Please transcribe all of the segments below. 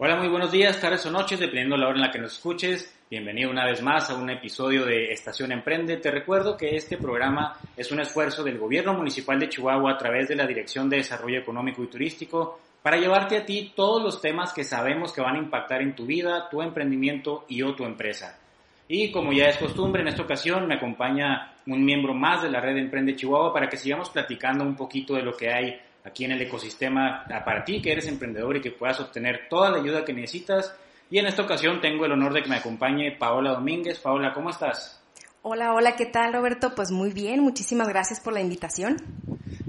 Hola, muy buenos días, tardes o noches, dependiendo de la hora en la que nos escuches. Bienvenido una vez más a un episodio de Estación Emprende. Te recuerdo que este programa es un esfuerzo del Gobierno Municipal de Chihuahua a través de la Dirección de Desarrollo Económico y Turístico para llevarte a ti todos los temas que sabemos que van a impactar en tu vida, tu emprendimiento y o tu empresa. Y como ya es costumbre, en esta ocasión me acompaña un miembro más de la red Emprende Chihuahua para que sigamos platicando un poquito de lo que hay aquí en el ecosistema para ti que eres emprendedor y que puedas obtener toda la ayuda que necesitas. Y en esta ocasión tengo el honor de que me acompañe Paola Domínguez. Paola, ¿cómo estás? Hola, hola, ¿qué tal Roberto? Pues muy bien, muchísimas gracias por la invitación.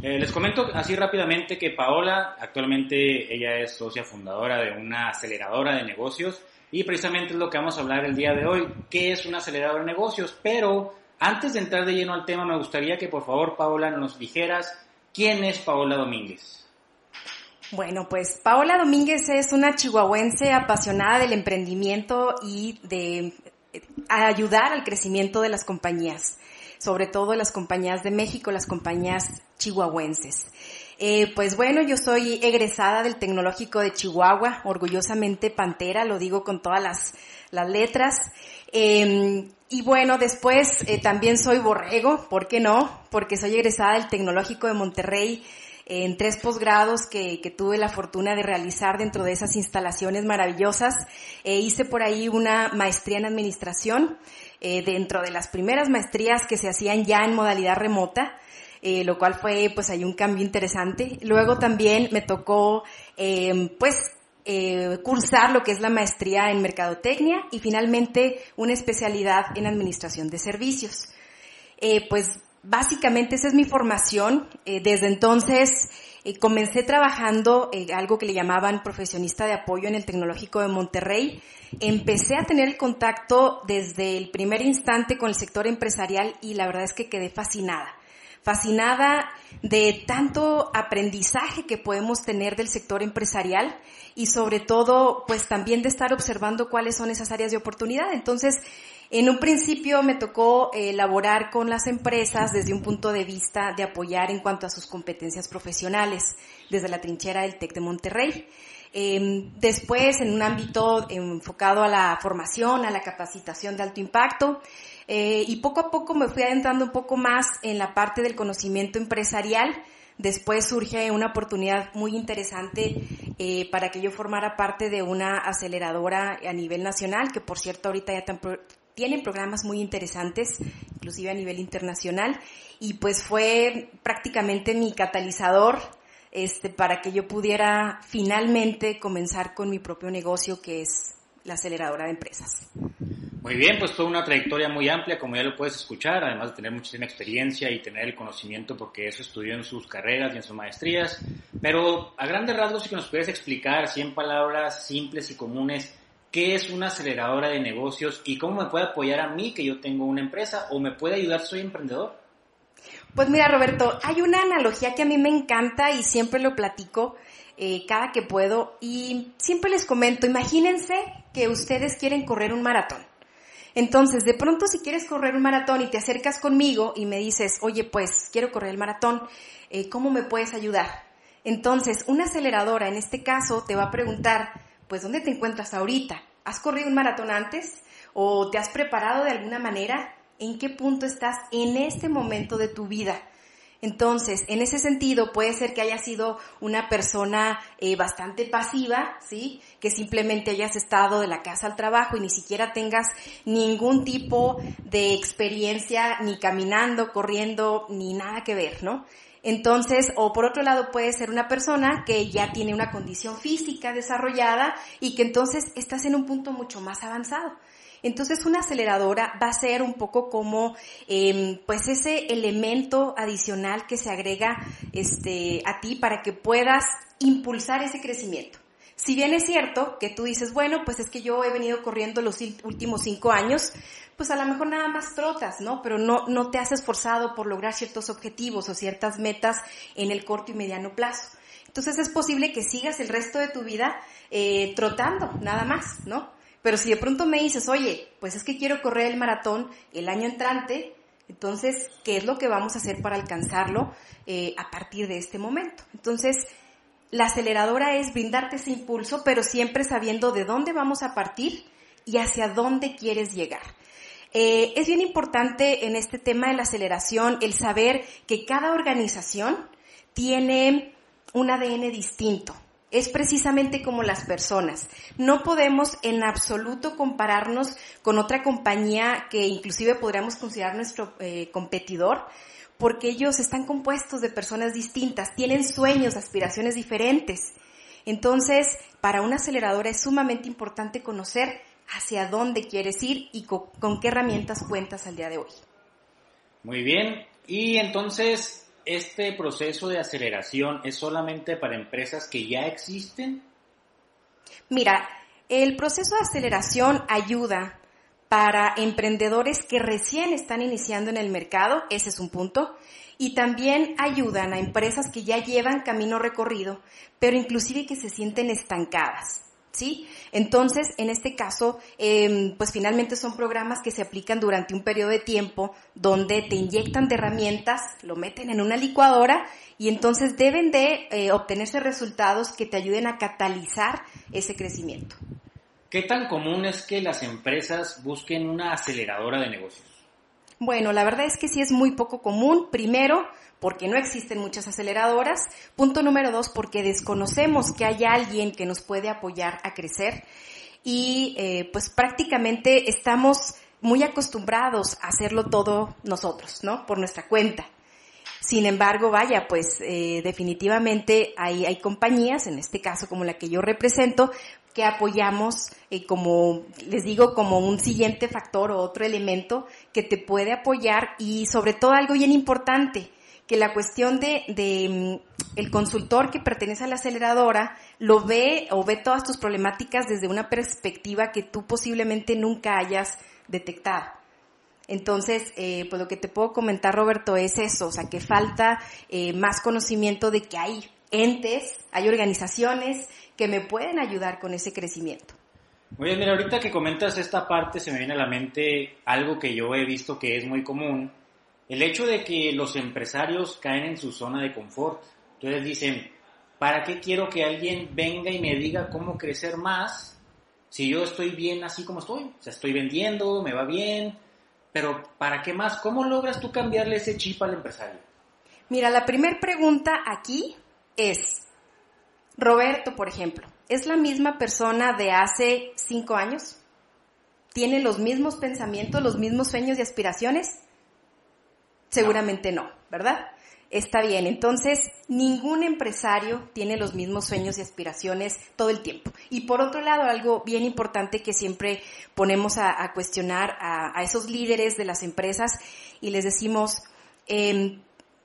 Eh, les comento así rápidamente que Paola actualmente ella es socia fundadora de una aceleradora de negocios y precisamente es lo que vamos a hablar el día de hoy, qué es una aceleradora de negocios, pero antes de entrar de lleno al tema me gustaría que por favor Paola nos dijeras ¿Quién es Paola Domínguez? Bueno, pues Paola Domínguez es una chihuahuense apasionada del emprendimiento y de ayudar al crecimiento de las compañías, sobre todo las compañías de México, las compañías chihuahuenses. Eh, pues bueno, yo soy egresada del Tecnológico de Chihuahua, orgullosamente pantera, lo digo con todas las, letras. Em, y bueno, después eh, también soy borrego, ¿por qué no? Porque soy egresada del Tecnológico de Monterrey en tres posgrados que, que, tuve la fortuna de realizar dentro de esas instalaciones maravillosas. Eh, hice por ahí una maestría en administración, eh, dentro de las primeras maestrías que se hacían ya en modalidad remota. Eh, lo cual fue pues ahí un cambio interesante. Luego también me tocó eh, pues eh, cursar lo que es la maestría en mercadotecnia y finalmente una especialidad en administración de servicios. Eh, pues básicamente esa es mi formación. Eh, desde entonces comencé trabajando algo que le llamaban profesionista de apoyo en el Tecnológico de Monterrey. Empecé a tener el contacto desde el primer instante con el sector empresarial y la verdad es que quedé fascinada fascinada de tanto aprendizaje que podemos tener del sector empresarial y sobre todo, pues también de estar observando cuáles son esas áreas de oportunidad. Entonces, en un principio me tocó elaborar con las empresas desde un punto de vista de apoyar en cuanto a sus competencias profesionales, desde la trinchera del TEC de Monterrey. Em, después, en un ámbito enfocado a la formación, a la capacitación de alto impacto, eh, y poco a poco me fui adentrando un poco más en la parte del conocimiento empresarial. Después surge una oportunidad muy interesante eh, para que yo formara parte de una aceleradora a nivel nacional, que por cierto ahorita ya tienen programas muy interesantes, inclusive a nivel internacional, y pues fue prácticamente mi catalizador este, para que yo pudiera finalmente comenzar con mi propio negocio, que es la aceleradora de empresas. Muy bien, pues fue una trayectoria muy amplia, como ya lo puedes escuchar, además de tener muchísima experiencia y tener el conocimiento, porque eso estudió en sus carreras y en sus maestrías. Pero a grandes rasgos, si nos puedes explicar, así en palabras simples y comunes, qué es una aceleradora de negocios y cómo me puede apoyar a mí que yo tengo una empresa o me puede ayudar, soy emprendedor. Pues mira, Roberto, hay una analogía que a mí me encanta y siempre lo platico eh, cada que puedo y siempre les comento, imagínense que ustedes quieren correr un maratón. Entonces, de pronto si quieres correr un maratón y te acercas conmigo y me dices, oye, pues quiero correr el maratón, eh, ¿cómo me puedes ayudar? Entonces, una aceleradora en este caso te va a preguntar, pues, ¿dónde te encuentras ahorita? ¿Has corrido un maratón antes? ¿O te has preparado de alguna manera? ¿En qué punto estás en este momento de tu vida? Entonces, en ese sentido, puede ser que hayas sido una persona eh, bastante pasiva, ¿sí? Que simplemente hayas estado de la casa al trabajo y ni siquiera tengas ningún tipo de experiencia, ni caminando, corriendo, ni nada que ver, ¿no? Entonces, o por otro lado, puede ser una persona que ya tiene una condición física desarrollada y que entonces estás en un punto mucho más avanzado. Entonces una aceleradora va a ser un poco como em, pues ese elemento adicional que se agrega este, a ti para que puedas impulsar ese crecimiento. Si bien es cierto que tú dices, bueno, pues es que yo he venido corriendo los últimos cinco años, pues a lo mejor nada más trotas, ¿no? Pero no, no te has esforzado por lograr ciertos objetivos o ciertas metas en el corto y mediano plazo. Entonces es posible que sigas el resto de tu vida eh, trotando, nada más, ¿no? Pero si de pronto me dices, oye, pues es que quiero correr el maratón el año entrante, entonces, ¿qué es lo que vamos a hacer para alcanzarlo eh, a partir de este momento? Entonces, la aceleradora es brindarte ese impulso, pero siempre sabiendo de dónde vamos a partir y hacia dónde quieres llegar. Eh, es bien importante en este tema de la aceleración el saber que cada organización tiene un ADN distinto. Es precisamente como las personas. No podemos en absoluto compararnos con otra compañía que inclusive podríamos considerar nuestro eh, competidor, porque ellos están compuestos de personas distintas, tienen sueños, aspiraciones diferentes. Entonces, para una aceleradora es sumamente importante conocer hacia dónde quieres ir y con, con, qué herramientas cuentas al día de hoy. Muy bien, y entonces, ¿este proceso de aceleración es solamente para empresas que ya existen? Mira, el proceso de aceleración ayuda para emprendedores que recién están iniciando en el mercado, ese es un punto, y también ayudan a empresas que ya llevan camino recorrido, pero inclusive que se sienten estancadas. ¿Sí? Entonces, en este caso, eh, pues finalmente son programas que se aplican durante un periodo de tiempo donde te inyectan de herramientas, lo meten en una licuadora y entonces deben de eh, obtenerse resultados que te ayuden a catalizar ese crecimiento. ¿Qué tan común es que las empresas busquen una aceleradora de negocios? Bueno, la verdad es que sí es muy poco común. Primero, porque no existen muchas aceleradoras. Punto número dos, porque desconocemos que hay alguien que nos puede apoyar a crecer. Y eh, pues prácticamente estamos muy acostumbrados a hacerlo todo nosotros, ¿no? Por nuestra cuenta. Sin embargo, vaya, pues eh, definitivamente hay, hay compañías, en este caso como la que yo represento, que apoyamos eh, como, les digo, como un siguiente factor o otro elemento que te puede apoyar y sobre todo algo bien importante, que la cuestión de, mm, el consultor que pertenece a la aceleradora lo ve o ve todas tus problemáticas desde una perspectiva que tú posiblemente nunca hayas detectado. Entonces, eh, pues lo que te puedo comentar, Roberto, es eso, o sea, que falta eh, más conocimiento de que hay entes, hay organizaciones que me pueden ayudar con ese crecimiento. Oye, mira, ahorita que comentas esta parte se me viene a la mente algo que yo he visto que es muy común, el hecho de que los empresarios caen en su zona de confort. Entonces dicen, ¿para qué quiero que alguien venga y me diga cómo crecer más si yo estoy bien así como estoy? O sea, estoy vendiendo, me va bien, pero ¿para qué más? ¿Cómo logras tú cambiarle ese chip al empresario? Mira, la primera pregunta aquí es, Roberto, por ejemplo, ¿es la misma persona de hace cinco años? ¿Tiene los mismos pensamientos, los mismos sueños y aspiraciones? Seguramente no, ¿verdad? Está bien, entonces ningún empresario tiene los mismos sueños y aspiraciones todo el tiempo. Y por otro lado, algo bien importante que siempre ponemos a, cuestionar a, esos líderes de las empresas y les decimos, eh,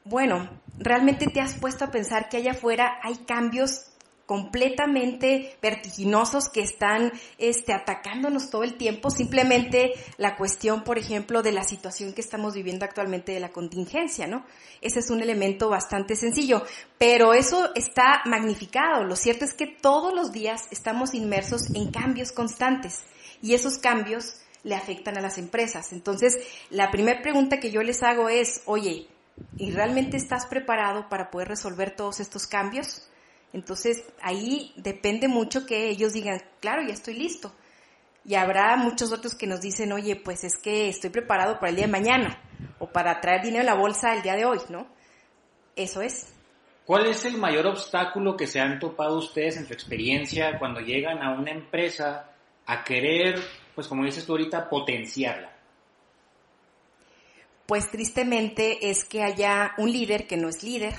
bueno, ¿realmente te has puesto a pensar que allá afuera hay cambios completamente vertiginosos que están este, atacándonos todo el tiempo. Simplemente la cuestión, por ejemplo, de la situación que estamos viviendo actualmente de la contingencia, ¿no? Ese es un elemento bastante sencillo, pero eso está magnificado. Lo cierto es que todos los días estamos inmersos en cambios constantes y esos cambios le afectan a las empresas. Entonces, la primera pregunta que yo les hago es, oye, ¿y realmente estás preparado para poder resolver todos estos cambios? Entonces ahí depende mucho que ellos digan, claro, ya estoy listo. Y habrá muchos otros que nos dicen, oye, pues es que estoy preparado para el día de mañana o para traer dinero a la bolsa el día de hoy, ¿no? Eso es. ¿Cuál es el mayor obstáculo que se han topado ustedes en su experiencia cuando llegan a una empresa a querer, pues como dices tú ahorita, potenciarla? Pues tristemente es que haya un líder que no es líder,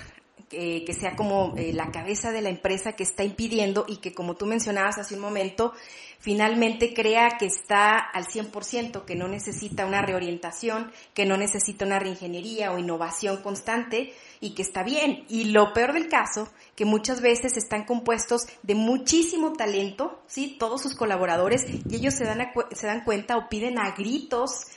que sea como eh, la cabeza de la empresa que está impidiendo y que como tú mencionabas hace un momento, finalmente crea que está al 100%, que no necesita una reorientación, que no necesita una reingeniería o innovación constante y que está bien. Y lo peor del caso, que muchas veces están compuestos de muchísimo talento, ¿sí? Todos sus colaboradores y ellos se dan, se dan cuenta o piden a gritos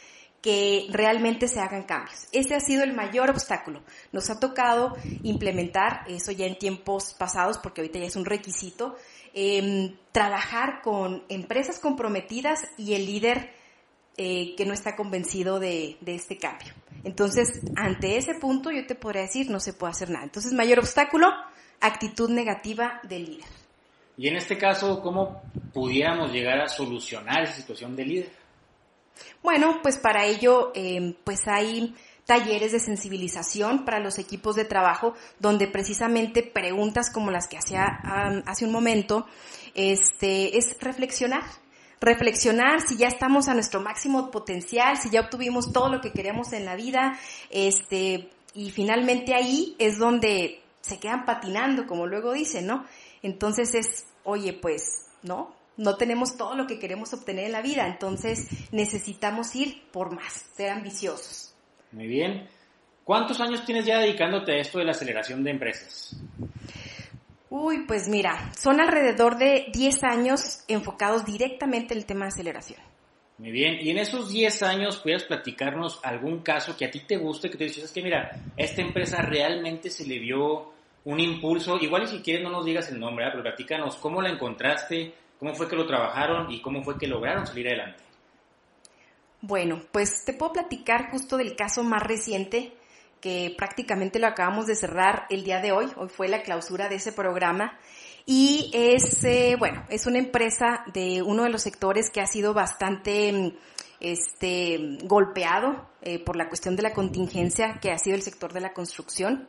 que realmente se hagan cambios. Ese ha sido el mayor obstáculo. Nos ha tocado implementar, eso ya en tiempos pasados, porque ahorita ya es un requisito, em, trabajar con empresas comprometidas y el líder eh, que no está convencido de, de este cambio. Entonces, ante ese punto yo te podría decir, no se puede hacer nada. Entonces, mayor obstáculo, actitud negativa del líder. Y en este caso, ¿cómo pudiéramos llegar a solucionar esa situación del líder? Bueno, pues para ello, eh, pues hay talleres de sensibilización para los equipos de trabajo, donde precisamente preguntas como las que hacía hace un momento, este, es reflexionar. Reflexionar si ya estamos a nuestro máximo potencial, si ya obtuvimos todo lo que queremos en la vida, este, y finalmente ahí es donde se quedan patinando, como luego dicen, ¿no? Entonces es, oye, pues, ¿no? No tenemos todo lo que queremos obtener en la vida, entonces necesitamos ir por más, ser ambiciosos. Muy bien. ¿Cuántos años tienes ya dedicándote a esto de la aceleración de empresas? Uy, pues mira, son alrededor de 10 años enfocados directamente en el tema de aceleración. Muy bien, y en esos 10 años, ¿puedes platicarnos algún caso que a ti te guste, que te dices, es que mira, esta empresa realmente se le dio un impulso, igual y si quieres no nos digas el nombre, pero platícanos cómo la encontraste, cómo fue que lo trabajaron y cómo fue que lograron salir adelante. Bueno, pues te puedo platicar justo del caso más reciente que prácticamente lo acabamos de cerrar el día de hoy. Hoy fue la clausura de ese programa. Y es, eh, bueno, es una empresa de uno de los sectores que ha sido bastante este, golpeado eh, por la cuestión de la contingencia, que ha sido el sector de la construcción.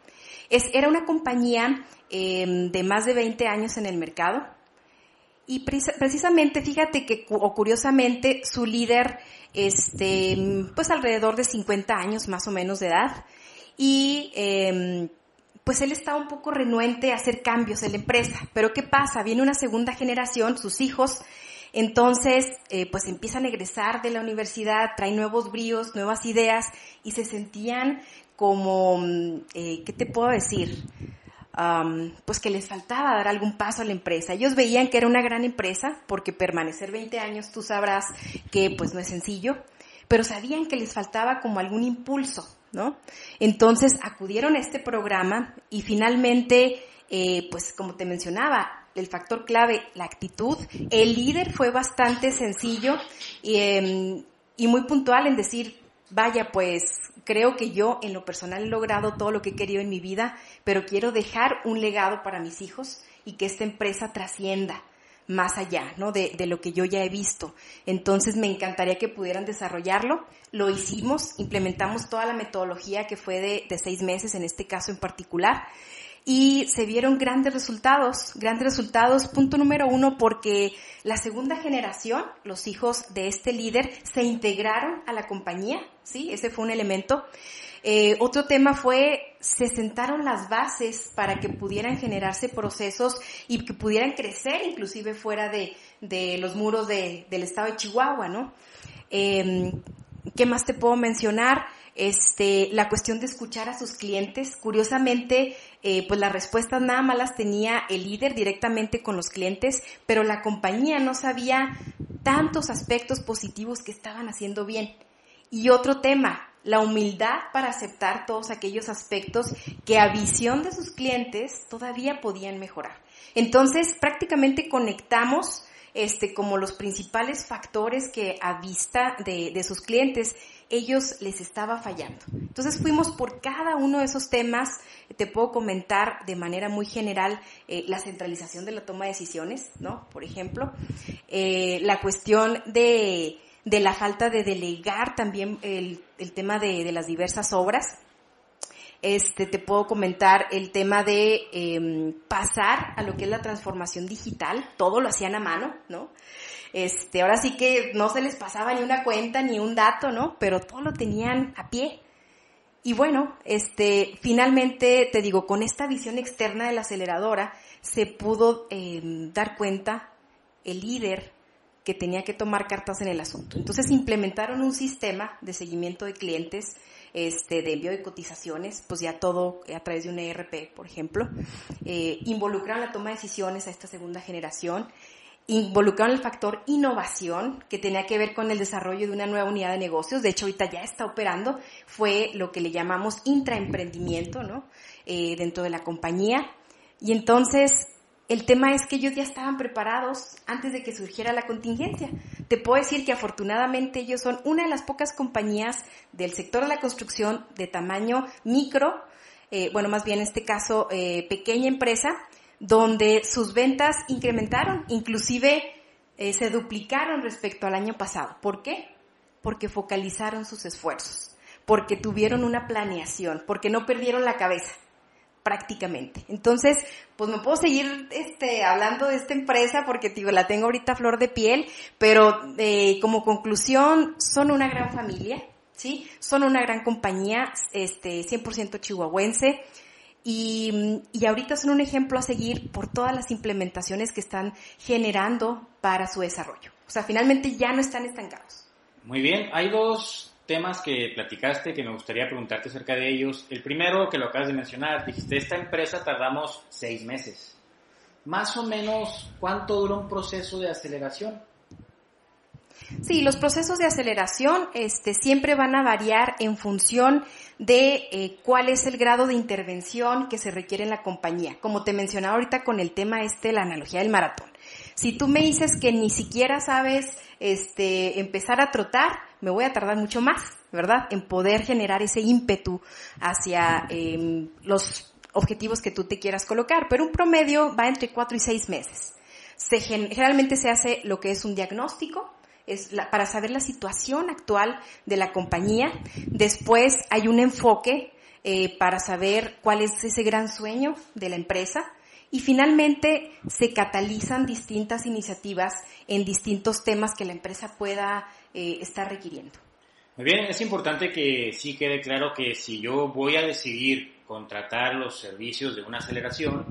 Es, era una compañía em, de más de 20 años en el mercado. Y precisamente, fíjate que, o curiosamente, su líder este, pues alrededor de 50 años más o menos de edad. Y em, pues él está un poco renuente a hacer cambios en la empresa. Pero ¿qué pasa? Viene una segunda generación, sus hijos, entonces eh, pues empiezan a egresar de la universidad, traen nuevos bríos, nuevas ideas y se sentían como, eh, ¿qué te puedo decir? Pues que les faltaba dar algún paso a la empresa. Ellos veían que era una gran empresa, porque permanecer 20 años tú sabrás que pues no es sencillo, pero sabían que les faltaba como algún impulso, ¿no? Entonces acudieron a este programa y finalmente, eh, pues como te mencionaba, el factor clave, la actitud, el líder fue bastante sencillo em, y muy puntual en decir, vaya, pues creo que yo en lo personal he logrado todo lo que he querido en mi vida, pero quiero dejar un legado para mis hijos y que esta empresa trascienda más allá, ¿no? De, lo que yo ya he visto. Entonces me encantaría que pudieran desarrollarlo. Lo hicimos, implementamos toda la metodología que fue de, de seis meses en este caso en particular y se vieron grandes resultados, grandes resultados, punto número uno, porque la segunda generación, los hijos de este líder, se integraron a la compañía, ¿sí? Ese fue un elemento. Eh, otro tema fue, se sentaron las bases para que pudieran generarse procesos y que pudieran crecer inclusive fuera de, de los muros de, del estado de Chihuahua, ¿no? Eh, ¿Qué más te puedo mencionar? Este, la cuestión de escuchar a sus clientes. Curiosamente, eh, pues las respuestas nada más las tenía el líder directamente con los clientes, pero la compañía no sabía tantos aspectos positivos que estaban haciendo bien. Y otro tema, la humildad para aceptar todos aquellos aspectos que a visión de sus clientes todavía podían mejorar. Entonces, prácticamente conectamos este, como los principales factores que a vista de, de sus clientes ellos les estaba fallando. Entonces fuimos por cada uno de esos temas, te puedo comentar de manera muy general eh, la centralización de la toma de decisiones, ¿no? Por ejemplo, eh, la cuestión de, de, la falta de delegar también el, el tema de, de, las diversas obras. Este, te puedo comentar el tema de eh, pasar a lo que es la transformación digital, todo lo hacían a mano, ¿no? Este, ahora sí que no se les pasaba ni una cuenta ni un dato, ¿no? Pero todo lo tenían a pie. Y bueno, este, finalmente, te digo, con esta visión externa de la aceleradora, se pudo em, dar cuenta el líder que tenía que tomar cartas en el asunto. Entonces implementaron un sistema de seguimiento de clientes, este, de envío de cotizaciones, pues ya todo a través de un ERP, por ejemplo. Eh, involucraron la toma de decisiones a esta segunda generación involucraron el factor innovación, que tenía que ver con el desarrollo de una nueva unidad de negocios. De hecho, ahorita ya está operando. Fue lo que le llamamos intraemprendimiento, ¿no? Eh, dentro de la compañía. Y entonces, el tema es que ellos ya estaban preparados antes de que surgiera la contingencia. Te puedo decir que afortunadamente ellos son una de las pocas compañías del sector de la construcción de tamaño micro eh, bueno, más bien en este caso, eh, pequeña empresa, donde sus ventas incrementaron, inclusive eh, se duplicaron respecto al año pasado. ¿Por qué? Porque focalizaron sus esfuerzos, porque tuvieron una planeación, porque no perdieron la cabeza prácticamente. Entonces, pues me puedo seguir este, hablando de esta empresa porque digo, la tengo ahorita flor de piel, pero eh, como conclusión, son una gran familia, ¿sí? Son una gran compañía, este, 100% chihuahuense. Y, y ahorita son un ejemplo a seguir por todas las implementaciones que están generando para su desarrollo. O sea, finalmente ya no están estancados. Muy bien, hay dos temas que platicaste que me gustaría preguntarte acerca de ellos. El primero que lo acabas de mencionar, dijiste, esta empresa tardamos seis meses. Más o menos, ¿cuánto dura un proceso de aceleración? Sí, los procesos de aceleración este, siempre van a variar en función de eh, cuál es el grado de intervención que se requiere en la compañía. Como te mencionaba ahorita con el tema este, la analogía del maratón. Si tú me dices que ni siquiera sabes este, empezar a trotar, me voy a tardar mucho más, ¿verdad? En poder generar ese ímpetu hacia em, los objetivos que tú te quieras colocar. Pero un promedio va entre cuatro y seis meses. Se, generalmente se hace lo que es un diagnóstico, para saber la situación actual de la compañía. Después hay un enfoque eh, para saber cuál es ese gran sueño de la empresa y finalmente se catalizan distintas iniciativas en distintos temas que la empresa pueda eh, estar requiriendo. Muy bien, es importante que sí quede claro que si yo voy a decidir contratar los servicios de una aceleración,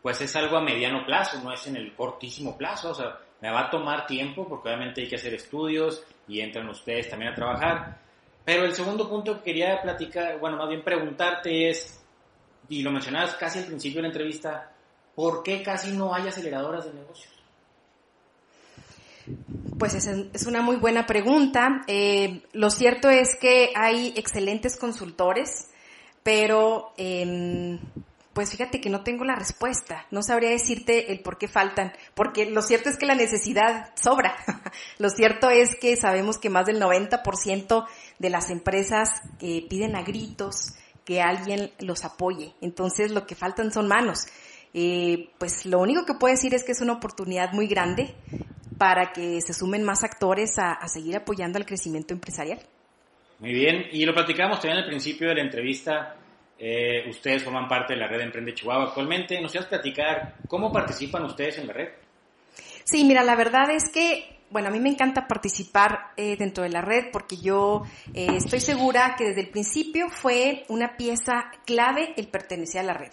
pues es algo a mediano plazo, no es en el cortísimo plazo, o sea, me va a tomar tiempo porque obviamente hay que hacer estudios y entran ustedes también a trabajar. Pero el segundo punto que quería platicar, bueno, más bien preguntarte es, y lo mencionabas casi al principio de la entrevista, ¿por qué casi no hay aceleradoras de negocios? Pues es, una muy buena pregunta. Eh, lo cierto es que hay excelentes consultores, pero em, pues fíjate que no tengo la respuesta. No sabría decirte el por qué faltan, porque lo cierto es que la necesidad sobra. lo cierto es que sabemos que más del 90% de las empresas eh, piden a gritos que alguien los apoye. Entonces lo que faltan son manos. Eh, pues lo único que puedo decir es que es una oportunidad muy grande para que se sumen más actores a, seguir apoyando al crecimiento empresarial. Muy bien, y lo platicamos también al principio de la entrevista. Eh, ustedes forman parte de la red Emprende Chihuahua actualmente. ¿Nos ibas a platicar cómo participan ustedes en la red? Sí, mira, la verdad es que, bueno, a mí me encanta participar eh, dentro de la red porque yo estoy segura que desde el principio fue una pieza clave el pertenecer a la red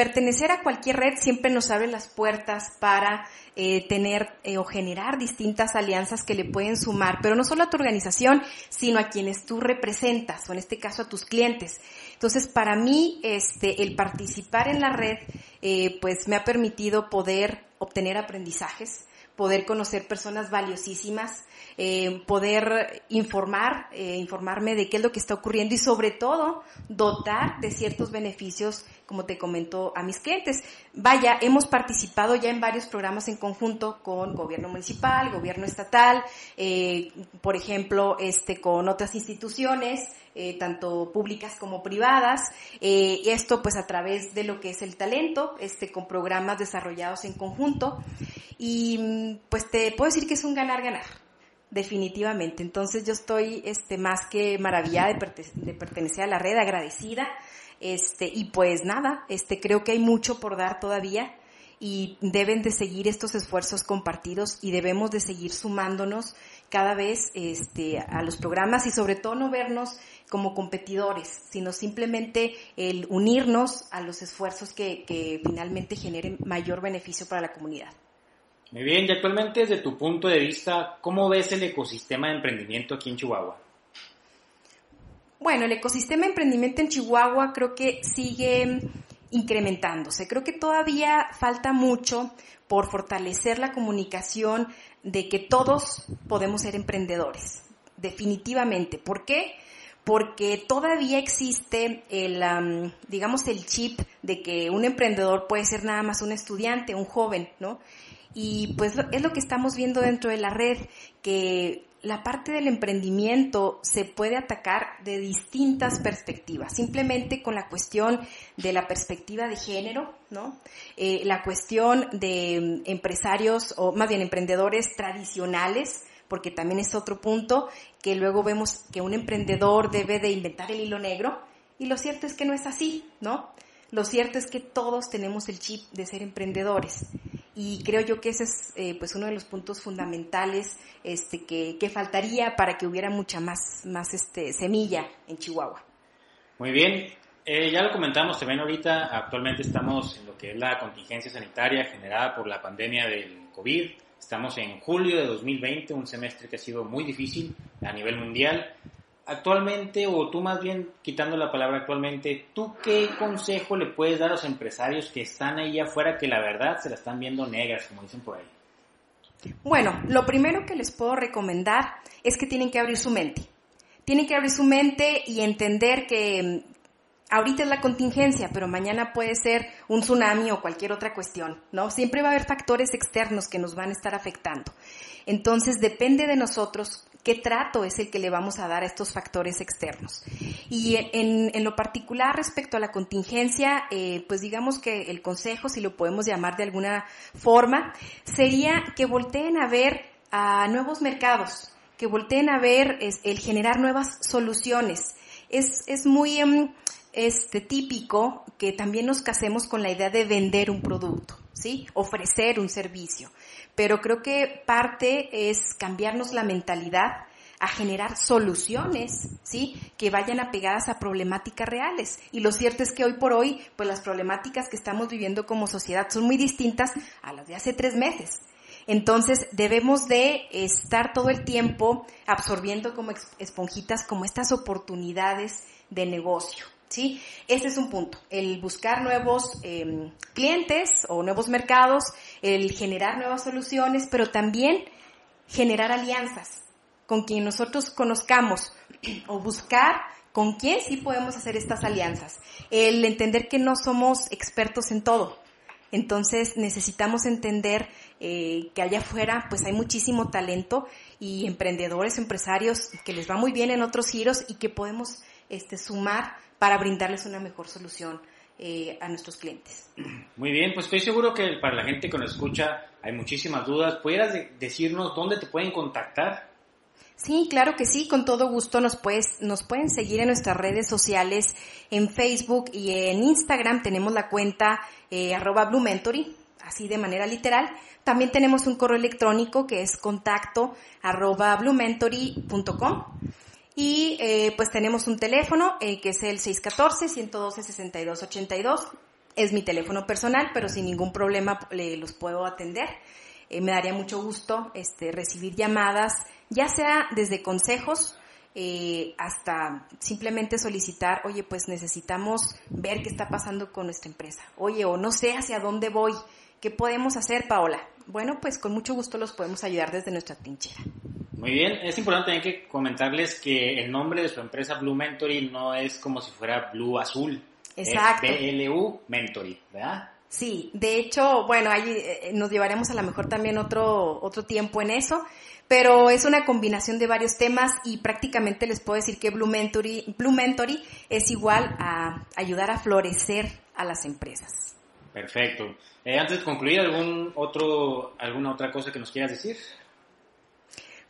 pertenecer a cualquier red siempre nos abre las puertas para eh, tener eh, o generar distintas alianzas que le pueden sumar, pero no solo a tu organización, sino a quienes tú representas, o en este caso a tus clientes. Entonces, para mí, este, el participar en la red, eh, pues me ha permitido poder obtener aprendizajes, poder conocer personas valiosísimas, eh, poder informar, eh, informarme de qué es lo que está ocurriendo y sobre todo dotar de ciertos beneficios, como te comento, a mis clientes. Vaya, hemos participado ya en varios programas en conjunto con gobierno municipal, gobierno estatal, eh, por ejemplo, este, con otras instituciones, tanto públicas como privadas, esto pues a través de lo que es el talento, este, con programas desarrollados en conjunto y pues te puedo decir que es un ganar-ganar definitivamente. Entonces yo estoy este, más que maravillada de, pertenecer a la red, agradecida. Este, y pues nada, este, creo que hay mucho por dar todavía y deben de seguir estos esfuerzos compartidos y debemos de seguir sumándonos cada vez este, a los programas y sobre todo no vernos como competidores, sino simplemente el unirnos a los esfuerzos que, que finalmente generen mayor beneficio para la comunidad. Muy bien, y actualmente desde tu punto de vista, ¿cómo ves el ecosistema de emprendimiento aquí en Chihuahua? Bueno, el ecosistema de emprendimiento en Chihuahua creo que sigue incrementándose. Creo que todavía falta mucho por fortalecer la comunicación de que todos podemos ser emprendedores. Definitivamente. ¿Por qué? Porque todavía existe el, digamos, el chip de que un emprendedor puede ser nada más un estudiante, un joven, ¿no? Y pues es lo que estamos viendo dentro de la red, que la parte del emprendimiento se puede atacar de distintas perspectivas, simplemente con la cuestión de la perspectiva de género, ¿no? Eh, la cuestión de mm, empresarios o más bien emprendedores tradicionales, porque también es otro punto que luego vemos que un emprendedor debe de inventar el hilo negro y lo cierto es que no es así, ¿no? Lo cierto es que todos tenemos el chip de ser emprendedores y creo yo que ese es eh, pues uno de los puntos fundamentales este, que, que, faltaría para que hubiera mucha más, más este, semilla en Chihuahua. Muy bien, eh, ya lo comentamos también ahorita, actualmente estamos en lo que es la contingencia sanitaria generada por la pandemia del COVID, estamos en julio de 2020, un semestre que ha sido muy difícil a nivel mundial actualmente, o tú más bien quitando la palabra actualmente, ¿tú qué consejo le puedes dar a los empresarios que están ahí afuera que la verdad se la están viendo negras, como dicen por ahí? Bueno, lo primero que les puedo recomendar es que tienen que abrir su mente. Tienen que abrir su mente y entender que ahorita es la contingencia, pero mañana puede ser un tsunami o cualquier otra cuestión, ¿no? Siempre va a haber factores externos que nos van a estar afectando. Entonces depende de nosotros qué trato es el que le vamos a dar a estos factores externos. Y en, lo particular respecto a la contingencia, eh, pues digamos que el consejo, si lo podemos llamar de alguna forma, sería que volteen a ver a nuevos mercados, que volteen a ver el generar nuevas soluciones. Es, es muy em, este, típico que también nos casemos con la idea de vender un producto, ¿sí? Ofrecer un servicio pero creo que parte es cambiarnos la mentalidad a generar soluciones, ¿sí? Que vayan apegadas a problemáticas reales. Y lo cierto es que hoy por hoy, pues las problemáticas que estamos viviendo como sociedad son muy distintas a las de hace tres meses. Entonces debemos de estar todo el tiempo absorbiendo como esponjitas como estas oportunidades de negocio. ¿Sí? Ese es un punto, el buscar nuevos em, clientes o nuevos mercados, el generar nuevas soluciones, pero también generar alianzas con quien nosotros conozcamos o buscar con quién sí podemos hacer estas alianzas. El entender que no somos expertos en todo. Entonces necesitamos entender eh, que allá afuera pues hay muchísimo talento y emprendedores, empresarios que les va muy bien en otros giros y que podemos este, sumar para brindarles una mejor solución eh, a nuestros clientes. Muy bien, pues estoy seguro que para la gente que nos escucha hay muchísimas dudas. ¿Pudieras decirnos dónde te pueden contactar? Sí, claro que sí, con todo gusto nos, puedes, nos pueden seguir en nuestras redes sociales, en Facebook y en Instagram tenemos la cuenta eh, arroba Blue Mentory, así de manera literal. También tenemos un correo electrónico que es contacto arroba bluementory.com. Y eh, pues tenemos un teléfono eh, que es el 614-112-6282. Es mi teléfono personal, pero sin ningún problema los puedo atender. Eh, me daría mucho gusto este, recibir llamadas, ya sea desde consejos hasta simplemente solicitar, oye, pues necesitamos ver qué está pasando con nuestra empresa. Oye, o no sé hacia dónde voy. ¿Qué podemos hacer, Paola? Bueno, pues con mucho gusto los podemos ayudar desde nuestra trinchera. Muy bien, es importante también que comentarles que el nombre de su empresa Blue Mentory no es como si fuera Blue Azul. Exacto. Es BLU Mentory, ¿verdad? Sí, de hecho, bueno, ahí eh, nos llevaremos a lo mejor también otro, otro tiempo en eso, pero es una combinación de varios temas y prácticamente les puedo decir que Blue Mentory, Blue Mentory es igual a ayudar a florecer a las empresas. Perfecto. Eh, antes de concluir, ¿algún otro, ¿alguna otra cosa que nos quieras decir?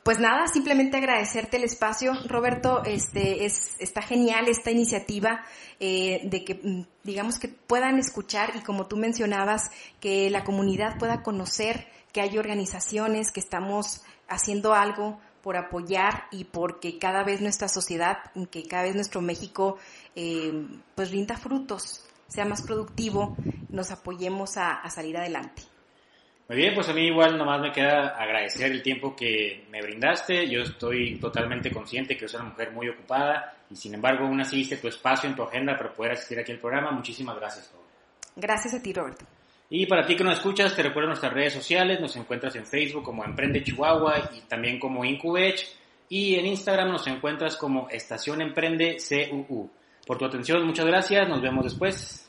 Pues nada, simplemente agradecerte el espacio, Roberto. Este es está genial esta iniciativa eh, de que mm, digamos que puedan escuchar y como tú mencionabas que la comunidad pueda conocer que hay organizaciones que estamos haciendo algo por apoyar y porque cada vez nuestra sociedad, que cada vez nuestro México, eh, pues rinda frutos, sea más productivo, nos apoyemos a salir adelante. Muy bien, pues a mí igual nomás me queda agradecer el tiempo que me brindaste. Yo estoy totalmente consciente que soy una mujer muy ocupada y sin embargo aún así hice tu espacio en tu agenda para poder asistir aquí al programa. Muchísimas gracias. Gracias a ti, Roberto. Y para ti que nos escuchas, te recuerdo nuestras redes sociales. Nos encuentras en Facebook como Emprende Chihuahua y también como Incubech. Y en Instagram nos encuentras como Estación Emprende CUU. Por tu atención, muchas gracias. Nos vemos después.